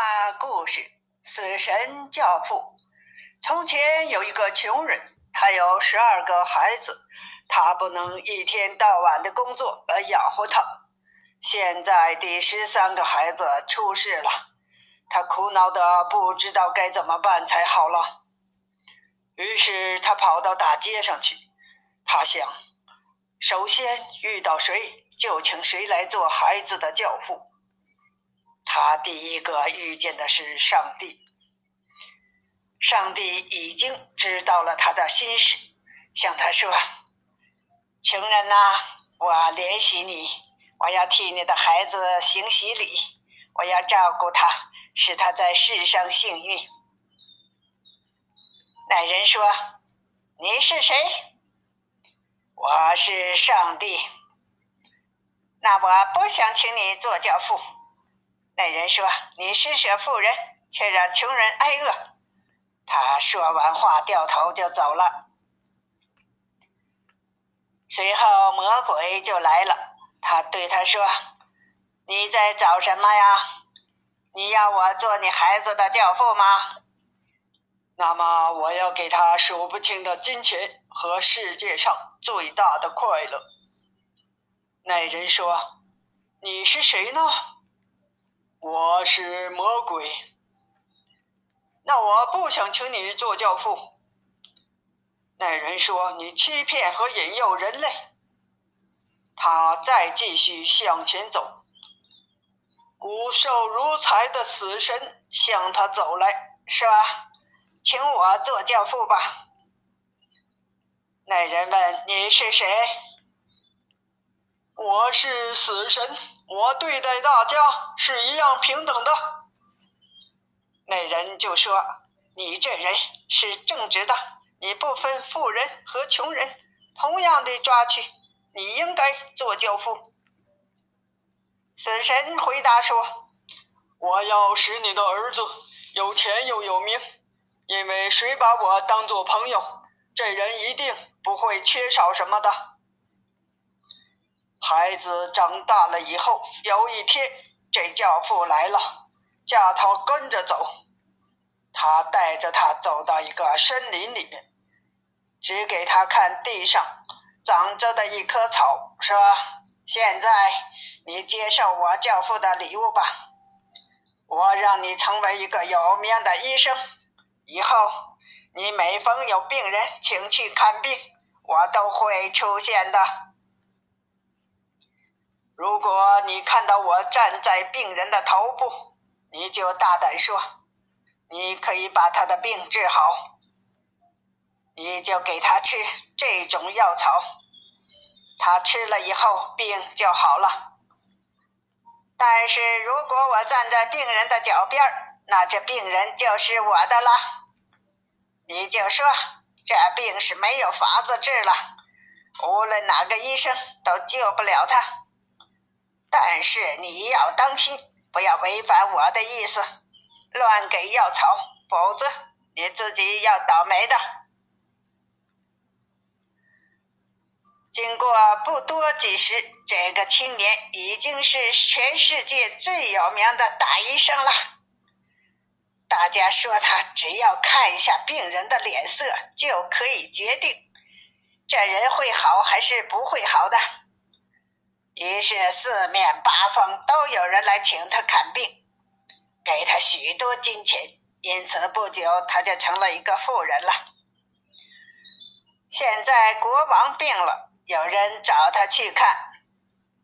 话故事：死神教父。从前有一个穷人，他有十二个孩子，他不能一天到晚的工作来养活他。现在第十三个孩子出事了，他苦恼的不知道该怎么办才好了。于是他跑到大街上去，他想，首先遇到谁就请谁来做孩子的教父。他第一个遇见的是上帝，上帝已经知道了他的心事，向他说：“穷人呐，我怜惜你，我要替你的孩子行洗礼，我要照顾他，使他在世上幸运。”那人说：“你是谁？”“我是上帝。”“那我不想请你做教父。”那人说：“你施舍富人，却让穷人挨饿。”他说完话，掉头就走了。随后魔鬼就来了，他对他说：“你在找什么呀？你要我做你孩子的教父吗？那么我要给他数不清的金钱和世界上最大的快乐。”那人说：“你是谁呢？”我是魔鬼，那我不想请你做教父。那人说：“你欺骗和引诱人类。”他再继续向前走，骨瘦如柴的死神向他走来，说：“请我做教父吧。”那人问：“你是谁？”我是死神。我对待大家是一样平等的。那人就说：“你这人是正直的，你不分富人和穷人，同样的抓去，你应该做教父。”死神回答说：“我要使你的儿子有钱又有名，因为谁把我当做朋友，这人一定不会缺少什么的。”孩子长大了以后，有一天，这教父来了，叫他跟着走。他带着他走到一个森林里面，指给他看地上长着的一棵草，说：“现在你接受我教父的礼物吧，我让你成为一个有名的医生。以后你每逢有病人请去看病，我都会出现的。”如果你看到我站在病人的头部，你就大胆说，你可以把他的病治好，你就给他吃这种药草，他吃了以后病就好了。但是如果我站在病人的脚边那这病人就是我的了，你就说这病是没有法子治了，无论哪个医生都救不了他。但是你要当心，不要违反我的意思，乱给药草，否则你自己要倒霉的。经过不多几时，这个青年已经是全世界最有名的大医生了。大家说他只要看一下病人的脸色，就可以决定这人会好还是不会好的。于是四面八方都有人来请他看病，给他许多金钱，因此不久他就成了一个富人了。现在国王病了，有人找他去看，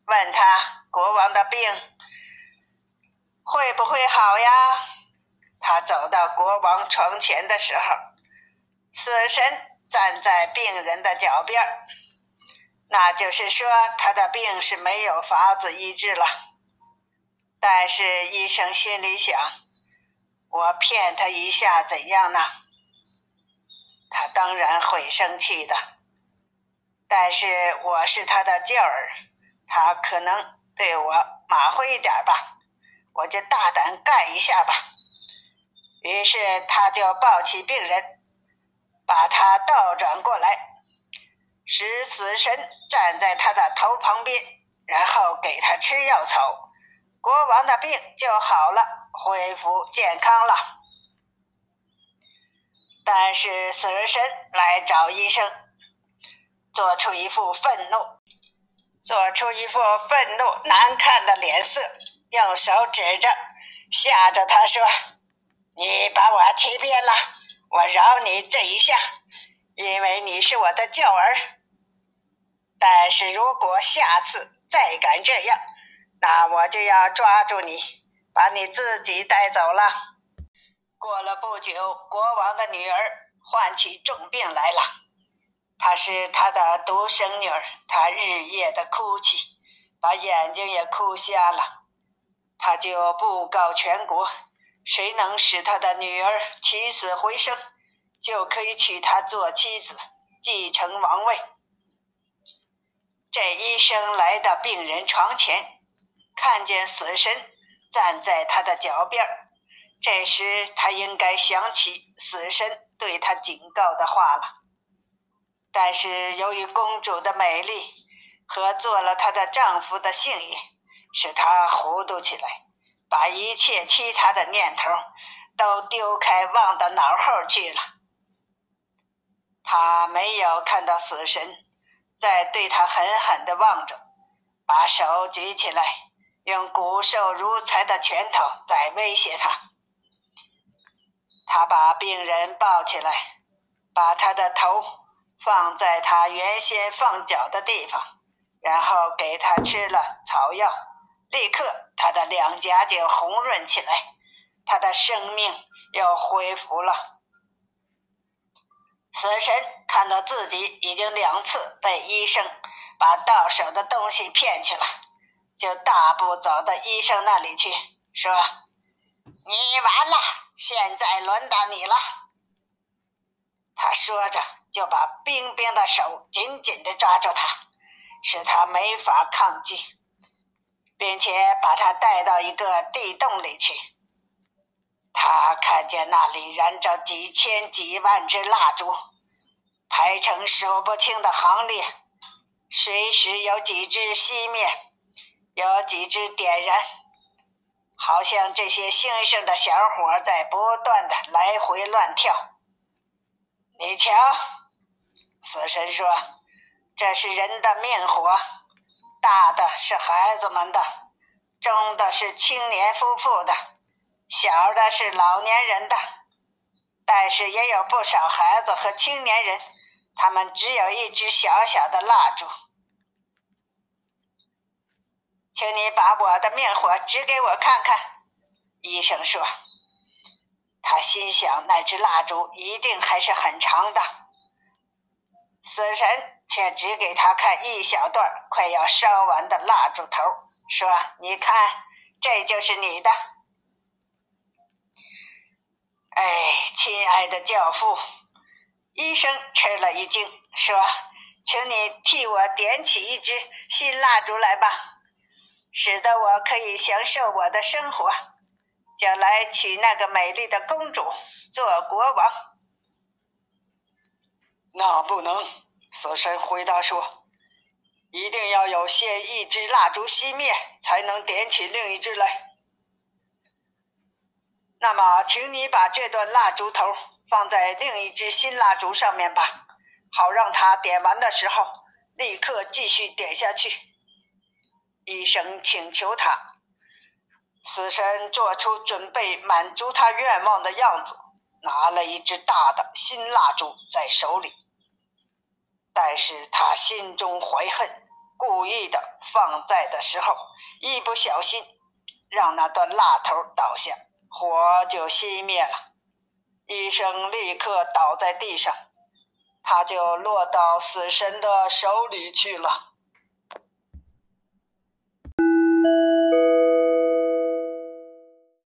问他国王的病会不会好呀？他走到国王床前的时候，死神站在病人的脚边儿。那就是说，他的病是没有法子医治了。但是医生心里想：我骗他一下怎样呢？他当然会生气的。但是我是他的教儿，他可能对我马虎一点吧，我就大胆干一下吧。于是他就抱起病人，把他倒转过来。使死神站在他的头旁边，然后给他吃药草。国王的病就好了，恢复健康了。但是死神来找医生，做出一副愤怒，做出一副愤怒难看的脸色，用手指着，吓着他说：“你把我欺骗了，我饶你这一下，因为你是我的救儿。但是如果下次再敢这样，那我就要抓住你，把你自己带走了。过了不久，国王的女儿患起重病来了。她是他的独生女儿，她日夜的哭泣，把眼睛也哭瞎了。他就布告全国，谁能使他的女儿起死回生，就可以娶她做妻子，继承王位。这医生来到病人床前。看见死神站在他的脚边，这时他应该想起死神对他警告的话了。但是由于公主的美丽和做了她的丈夫的幸运，使他糊涂起来，把一切其他的念头都丢开，忘到脑后去了。他没有看到死神在对他狠狠地望着，把手举起来。用骨瘦如柴的拳头在威胁他。他把病人抱起来，把他的头放在他原先放脚的地方，然后给他吃了草药。立刻，他的两颊就红润起来，他的生命又恢复了。死神看到自己已经两次被医生把到手的东西骗去了。就大步走到医生那里去，说：“你完了，现在轮到你了。”他说着，就把冰冰的手紧紧地抓住他，使他没法抗拒，并且把他带到一个地洞里去。他看见那里燃着几千几万支蜡烛，排成数不清的行列，随时有几只熄灭。有几只点燃，好像这些星星的小火在不断的来回乱跳。你瞧，死神说：“这是人的命火，大的是孩子们的，中的是青年夫妇的，小的是老年人的。但是也有不少孩子和青年人，他们只有一支小小的蜡烛。”请你把我的命火指给我看看。”医生说。他心想，那支蜡烛一定还是很长的。死神却只给他看一小段快要烧完的蜡烛头，说：“你看，这就是你的。”哎，亲爱的教父，医生吃了一惊，说：“请你替我点起一支新蜡烛来吧。”使得我可以享受我的生活，将来娶那个美丽的公主做国王。那不能，死神回答说：“一定要有先一支蜡烛熄灭，才能点起另一支来。”那么，请你把这段蜡烛头放在另一支新蜡烛上面吧，好让它点完的时候立刻继续点下去。医生请求他，死神做出准备满足他愿望的样子，拿了一支大的新蜡烛在手里。但是他心中怀恨，故意的放在的时候，一不小心让那段蜡头倒下，火就熄灭了。医生立刻倒在地上，他就落到死神的手里去了。